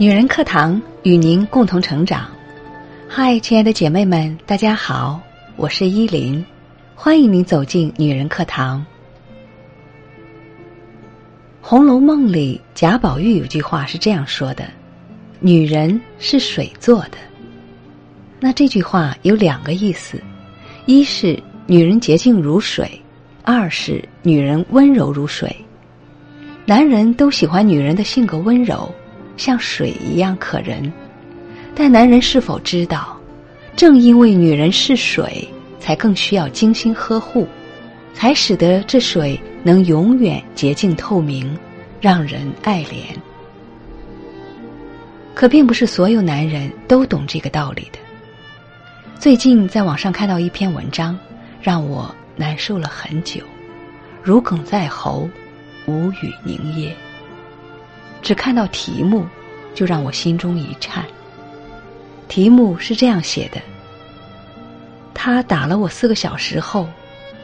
女人课堂与您共同成长。嗨，亲爱的姐妹们，大家好，我是依林，欢迎您走进女人课堂。《红楼梦》里贾宝玉有句话是这样说的：“女人是水做的。”那这句话有两个意思：一是女人洁净如水，二是女人温柔如水。男人都喜欢女人的性格温柔。像水一样可人，但男人是否知道，正因为女人是水，才更需要精心呵护，才使得这水能永远洁净透明，让人爱怜。可并不是所有男人都懂这个道理的。最近在网上看到一篇文章，让我难受了很久，如鲠在喉，无语凝噎。只看到题目，就让我心中一颤。题目是这样写的：“他打了我四个小时后，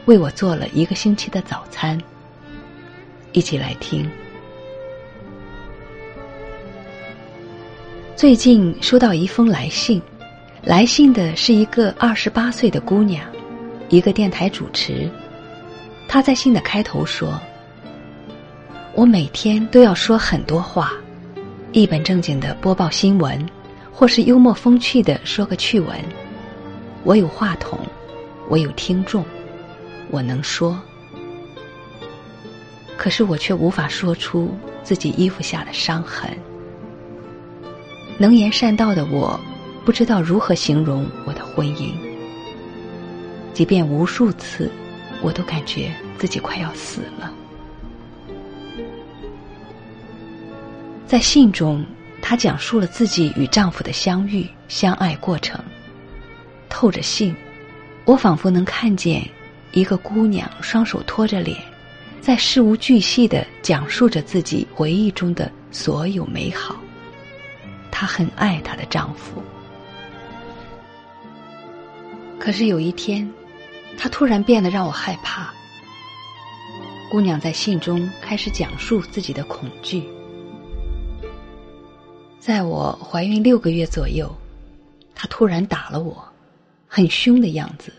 为我做了一个星期的早餐。”一起来听。最近收到一封来信，来信的是一个二十八岁的姑娘，一个电台主持。她在信的开头说。我每天都要说很多话，一本正经的播报新闻，或是幽默风趣的说个趣闻。我有话筒，我有听众，我能说。可是我却无法说出自己衣服下的伤痕。能言善道的我，不知道如何形容我的婚姻。即便无数次，我都感觉自己快要死了。在信中，她讲述了自己与丈夫的相遇、相爱过程。透着信，我仿佛能看见一个姑娘双手托着脸，在事无巨细的讲述着自己回忆中的所有美好。她很爱她的丈夫，可是有一天，她突然变得让我害怕。姑娘在信中开始讲述自己的恐惧。在我怀孕六个月左右，他突然打了我，很凶的样子。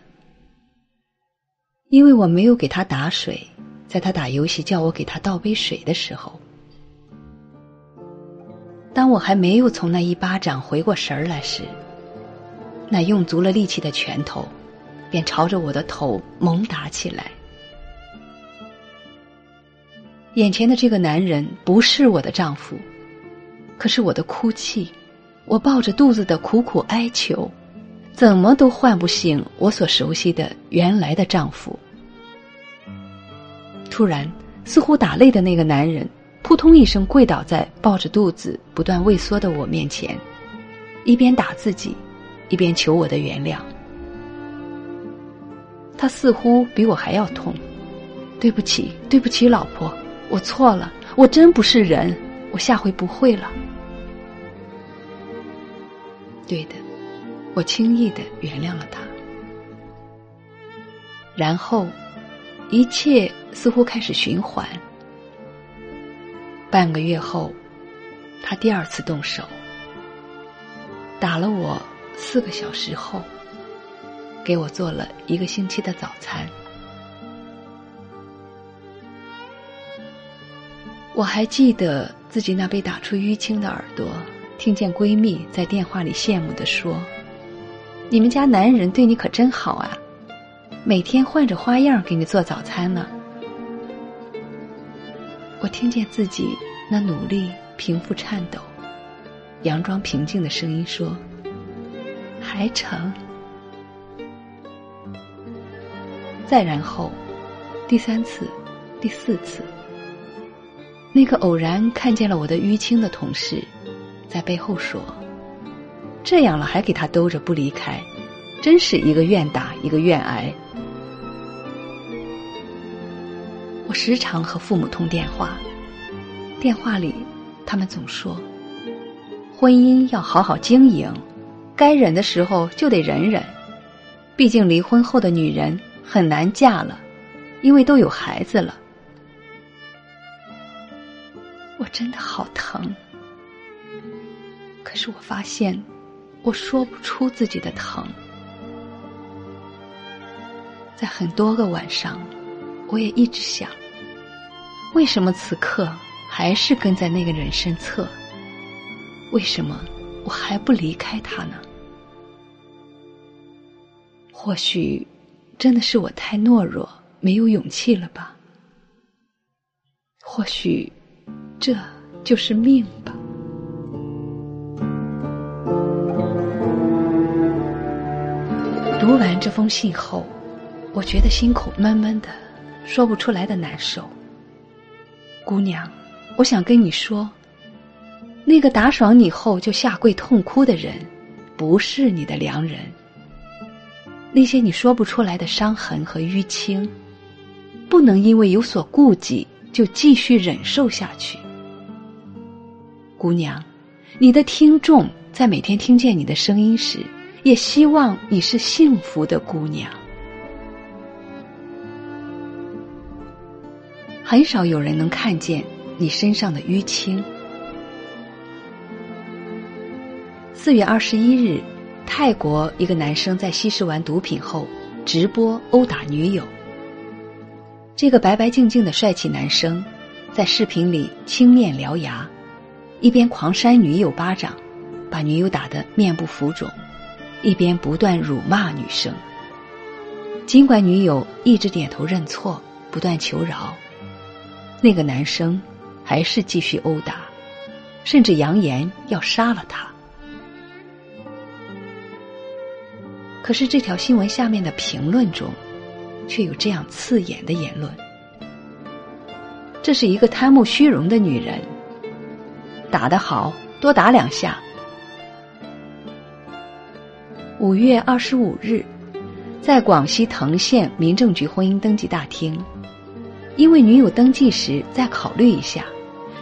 因为我没有给他打水，在他打游戏叫我给他倒杯水的时候，当我还没有从那一巴掌回过神儿来时，那用足了力气的拳头，便朝着我的头猛打起来。眼前的这个男人不是我的丈夫。可是我的哭泣，我抱着肚子的苦苦哀求，怎么都唤不醒我所熟悉的原来的丈夫。突然，似乎打累的那个男人扑通一声跪倒在抱着肚子不断畏缩的我面前，一边打自己，一边求我的原谅。他似乎比我还要痛。对不起，对不起，老婆，我错了，我真不是人，我下回不会了。对的，我轻易的原谅了他。然后，一切似乎开始循环。半个月后，他第二次动手，打了我四个小时后，给我做了一个星期的早餐。我还记得自己那被打出淤青的耳朵。听见闺蜜在电话里羡慕的说：“你们家男人对你可真好啊，每天换着花样给你做早餐呢。”我听见自己那努力平复颤抖、佯装平静的声音说：“还成。”再然后，第三次、第四次，那个偶然看见了我的淤青的同事。在背后说：“这样了还给他兜着不离开，真是一个愿打一个愿挨。”我时常和父母通电话，电话里他们总说：“婚姻要好好经营，该忍的时候就得忍忍。毕竟离婚后的女人很难嫁了，因为都有孩子了。”可。是我发现，我说不出自己的疼。在很多个晚上，我也一直想，为什么此刻还是跟在那个人身侧？为什么我还不离开他呢？或许，真的是我太懦弱，没有勇气了吧？或许，这就是命吧。读完这封信后。我觉得心口闷闷的，说不出来的难受。姑娘，我想跟你说，那个打爽你后就下跪痛哭的人，不是你的良人。那些你说不出来的伤痕和淤青，不能因为有所顾忌就继续忍受下去。姑娘，你的听众在每天听见你的声音时，也希望你是幸福的姑娘。很少有人能看见你身上的淤青。四月二十一日，泰国一个男生在吸食完毒品后直播殴打女友。这个白白净净的帅气男生，在视频里青面獠牙，一边狂扇女友巴掌，把女友打得面部浮肿，一边不断辱骂女生。尽管女友一直点头认错，不断求饶。那个男生还是继续殴打，甚至扬言要杀了他。可是这条新闻下面的评论中，却有这样刺眼的言论：这是一个贪慕虚荣的女人，打得好，多打两下。五月二十五日，在广西藤县民政局婚姻登记大厅。因为女友登记时再考虑一下，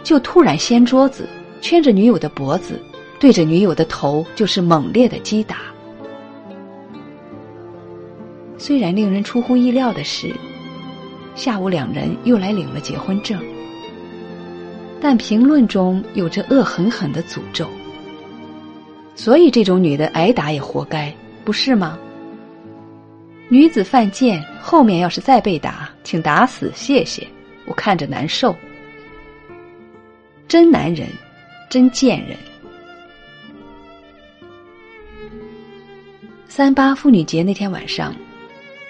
就突然掀桌子，圈着女友的脖子，对着女友的头就是猛烈的击打。虽然令人出乎意料的是，下午两人又来领了结婚证，但评论中有着恶狠狠的诅咒。所以这种女的挨打也活该，不是吗？女子犯贱，后面要是再被打，请打死，谢谢，我看着难受。真男人，真贱人。三八妇女节那天晚上，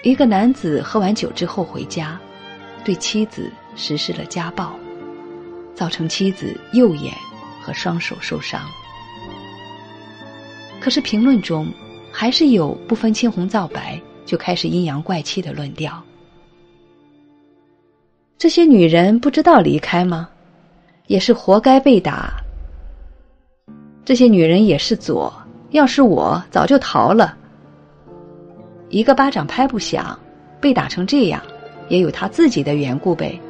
一个男子喝完酒之后回家，对妻子实施了家暴，造成妻子右眼和双手受伤。可是评论中还是有不分青红皂白。就开始阴阳怪气的论调。这些女人不知道离开吗？也是活该被打。这些女人也是左，要是我早就逃了。一个巴掌拍不响，被打成这样，也有他自己的缘故呗。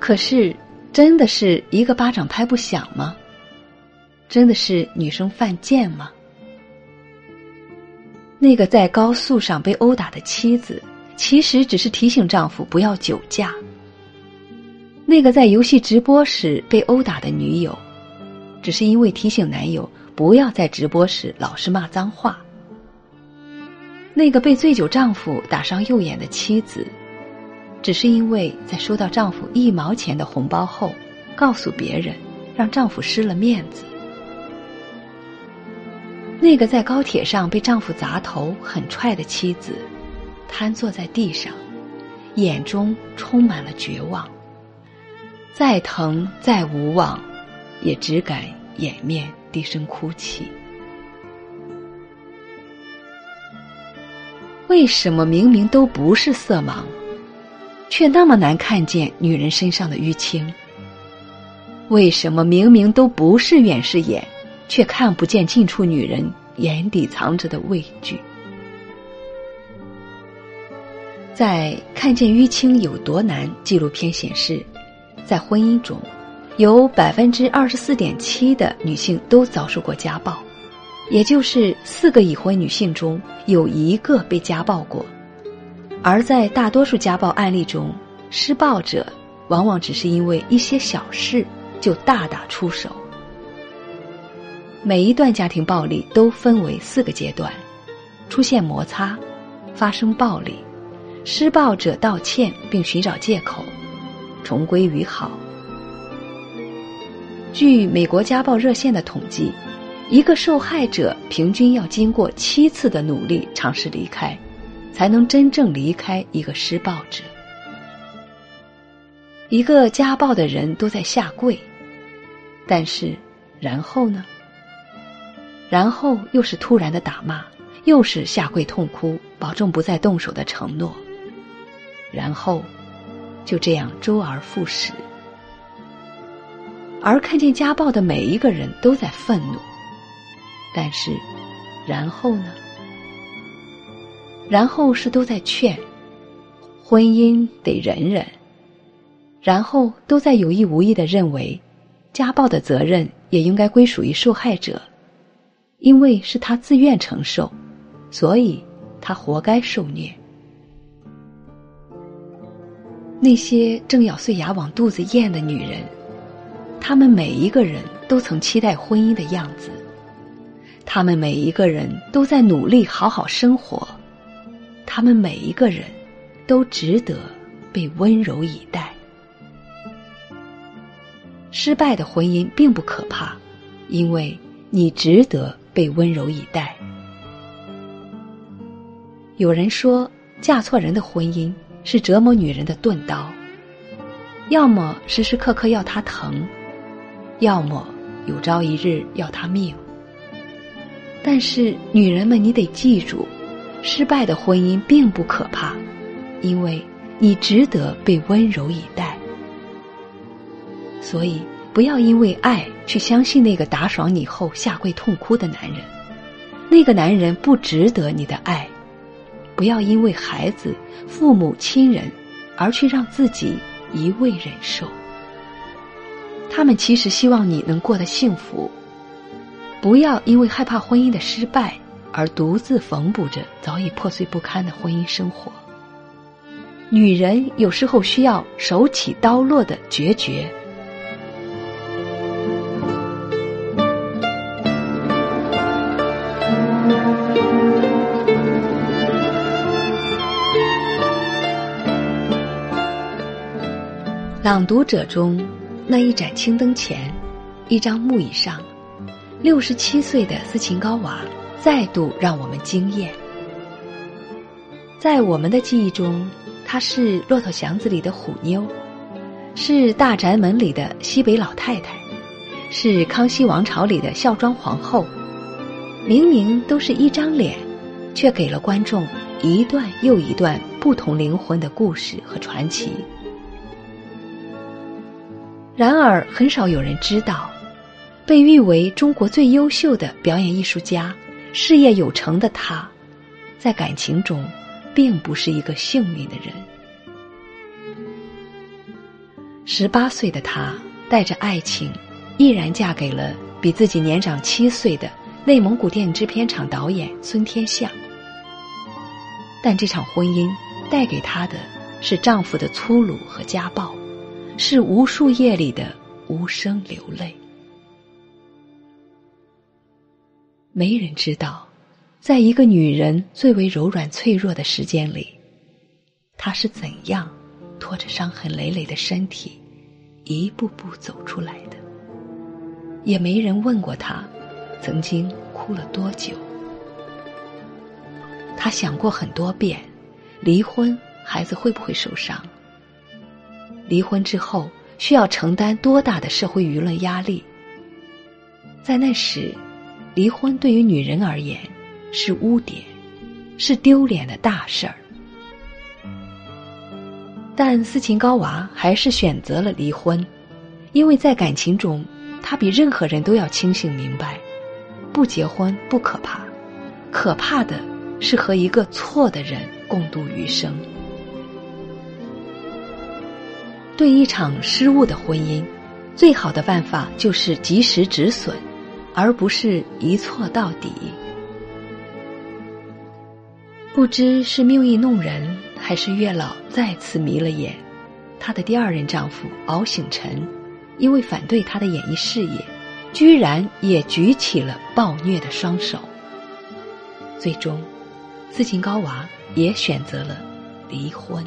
可是，真的是一个巴掌拍不响吗？真的是女生犯贱吗？那个在高速上被殴打的妻子，其实只是提醒丈夫不要酒驾。那个在游戏直播时被殴打的女友，只是因为提醒男友不要在直播时老是骂脏话。那个被醉酒丈夫打伤右眼的妻子，只是因为在收到丈夫一毛钱的红包后，告诉别人，让丈夫失了面子。那个在高铁上被丈夫砸头狠踹的妻子，瘫坐在地上，眼中充满了绝望。再疼再无望，也只敢掩面低声哭泣。为什么明明都不是色盲，却那么难看见女人身上的淤青？为什么明明都不是远视眼？却看不见近处女人眼底藏着的畏惧。在看见淤青有多难纪录片显示，在婚姻中，有百分之二十四点七的女性都遭受过家暴，也就是四个已婚女性中有一个被家暴过。而在大多数家暴案例中，施暴者往往只是因为一些小事就大打出手。每一段家庭暴力都分为四个阶段：出现摩擦，发生暴力，施暴者道歉并寻找借口，重归于好。据美国家暴热线的统计，一个受害者平均要经过七次的努力尝试离开，才能真正离开一个施暴者。一个家暴的人都在下跪，但是，然后呢？然后又是突然的打骂，又是下跪痛哭，保证不再动手的承诺。然后，就这样周而复始。而看见家暴的每一个人都在愤怒，但是，然后呢？然后是都在劝，婚姻得忍忍。然后都在有意无意的认为，家暴的责任也应该归属于受害者。因为是他自愿承受，所以他活该受虐。那些正咬碎牙往肚子咽的女人，她们每一个人都曾期待婚姻的样子，她们每一个人都在努力好好生活，她们每一个人都值得被温柔以待。失败的婚姻并不可怕，因为你值得。被温柔以待。有人说，嫁错人的婚姻是折磨女人的钝刀，要么时时刻刻要她疼，要么有朝一日要她命。但是，女人们，你得记住，失败的婚姻并不可怕，因为你值得被温柔以待。所以。不要因为爱去相信那个打爽你后下跪痛哭的男人，那个男人不值得你的爱。不要因为孩子、父母亲人而去让自己一味忍受。他们其实希望你能过得幸福。不要因为害怕婚姻的失败而独自缝补着早已破碎不堪的婚姻生活。女人有时候需要手起刀落的决绝。朗读者中，那一盏青灯前，一张木椅上，六十七岁的斯琴高娃再度让我们惊艳。在我们的记忆中，她是《骆驼祥子》里的虎妞，是《大宅门》里的西北老太太，是《康熙王朝》里的孝庄皇后。明明都是一张脸，却给了观众一段又一段不同灵魂的故事和传奇。然而，很少有人知道，被誉为中国最优秀的表演艺术家、事业有成的他，在感情中，并不是一个幸运的人。十八岁的他，带着爱情，毅然嫁给了比自己年长七岁的内蒙古电影制片厂导演孙天相。但这场婚姻带给她的是丈夫的粗鲁和家暴。是无数夜里的无声流泪。没人知道，在一个女人最为柔软脆弱的时间里，她是怎样拖着伤痕累累的身体，一步步走出来的。也没人问过她，曾经哭了多久。她想过很多遍，离婚孩子会不会受伤？离婚之后需要承担多大的社会舆论压力？在那时，离婚对于女人而言是污点，是丢脸的大事儿。但斯琴高娃还是选择了离婚，因为在感情中，她比任何人都要清醒明白：不结婚不可怕，可怕的是和一个错的人共度余生。对一场失误的婚姻，最好的办法就是及时止损，而不是一错到底。不知是命运弄人，还是月老再次迷了眼，她的第二任丈夫敖醒辰，因为反对她的演艺事业，居然也举起了暴虐的双手。最终，斯琴高娃也选择了离婚。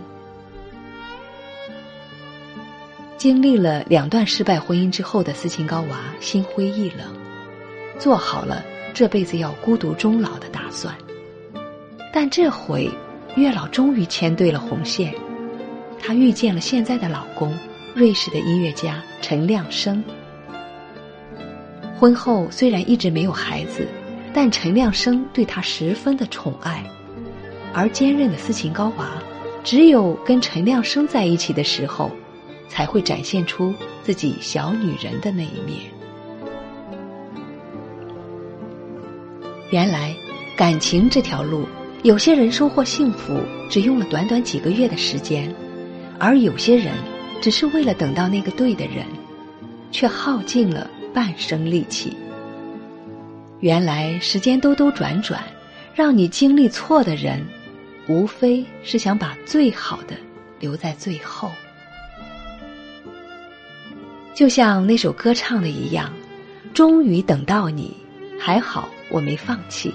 经历了两段失败婚姻之后的斯琴高娃心灰意冷，做好了这辈子要孤独终老的打算。但这回，月老终于牵对了红线，她遇见了现在的老公，瑞士的音乐家陈亮生。婚后虽然一直没有孩子，但陈亮生对她十分的宠爱，而坚韧的斯琴高娃，只有跟陈亮生在一起的时候。才会展现出自己小女人的那一面。原来，感情这条路，有些人收获幸福只用了短短几个月的时间，而有些人只是为了等到那个对的人，却耗尽了半生力气。原来，时间兜兜转转，让你经历错的人，无非是想把最好的留在最后。就像那首歌唱的一样，终于等到你，还好我没放弃。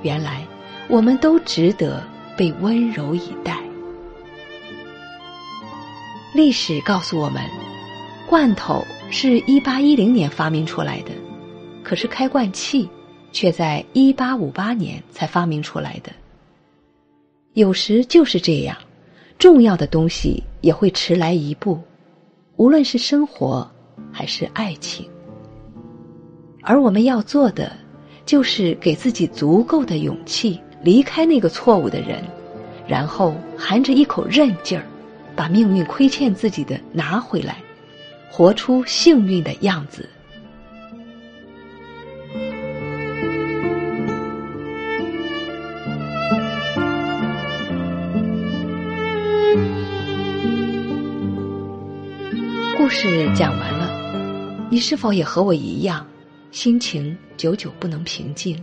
原来我们都值得被温柔以待。历史告诉我们，罐头是一八一零年发明出来的，可是开罐器却在一八五八年才发明出来的。有时就是这样，重要的东西也会迟来一步。无论是生活还是爱情，而我们要做的，就是给自己足够的勇气，离开那个错误的人，然后含着一口韧劲儿，把命运亏欠自己的拿回来，活出幸运的样子。故事讲完了，你是否也和我一样，心情久久不能平静？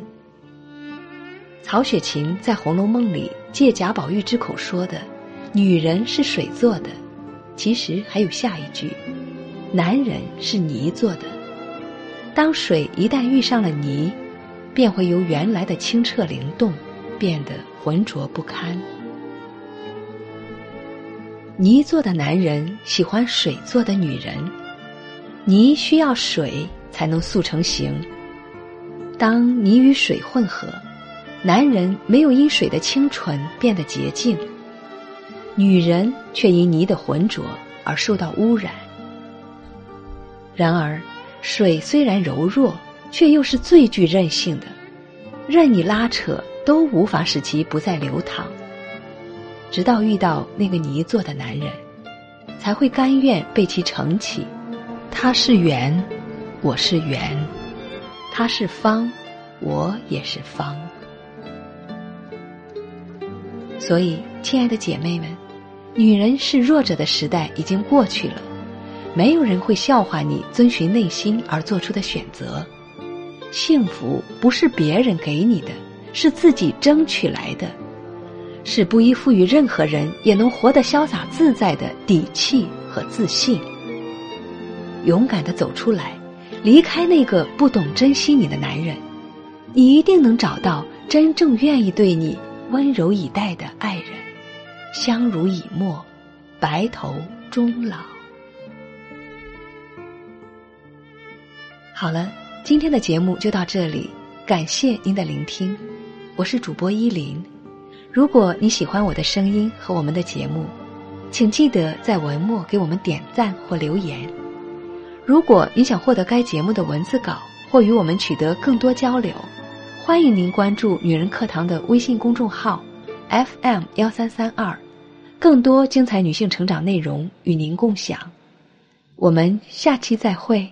曹雪芹在《红楼梦》里借贾宝玉之口说的“女人是水做的”，其实还有下一句：“男人是泥做的”。当水一旦遇上了泥，便会由原来的清澈灵动，变得浑浊不堪。泥做的男人喜欢水做的女人，泥需要水才能塑成形。当泥与水混合，男人没有因水的清纯变得洁净，女人却因泥的浑浊而受到污染。然而，水虽然柔弱，却又是最具韧性的，任你拉扯都无法使其不再流淌。直到遇到那个泥做的男人，才会甘愿被其承起。他是圆，我是圆；他是方，我也是方。所以，亲爱的姐妹们，女人是弱者的时代已经过去了，没有人会笑话你遵循内心而做出的选择。幸福不是别人给你的，是自己争取来的。是不依附于任何人也能活得潇洒自在的底气和自信。勇敢的走出来，离开那个不懂珍惜你的男人，你一定能找到真正愿意对你温柔以待的爱人，相濡以沫，白头终老。好了，今天的节目就到这里，感谢您的聆听，我是主播依林。如果你喜欢我的声音和我们的节目，请记得在文末给我们点赞或留言。如果你想获得该节目的文字稿或与我们取得更多交流，欢迎您关注“女人课堂”的微信公众号 FM 幺三三二，更多精彩女性成长内容与您共享。我们下期再会。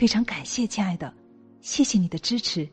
非常感谢，亲爱的，谢谢你的支持。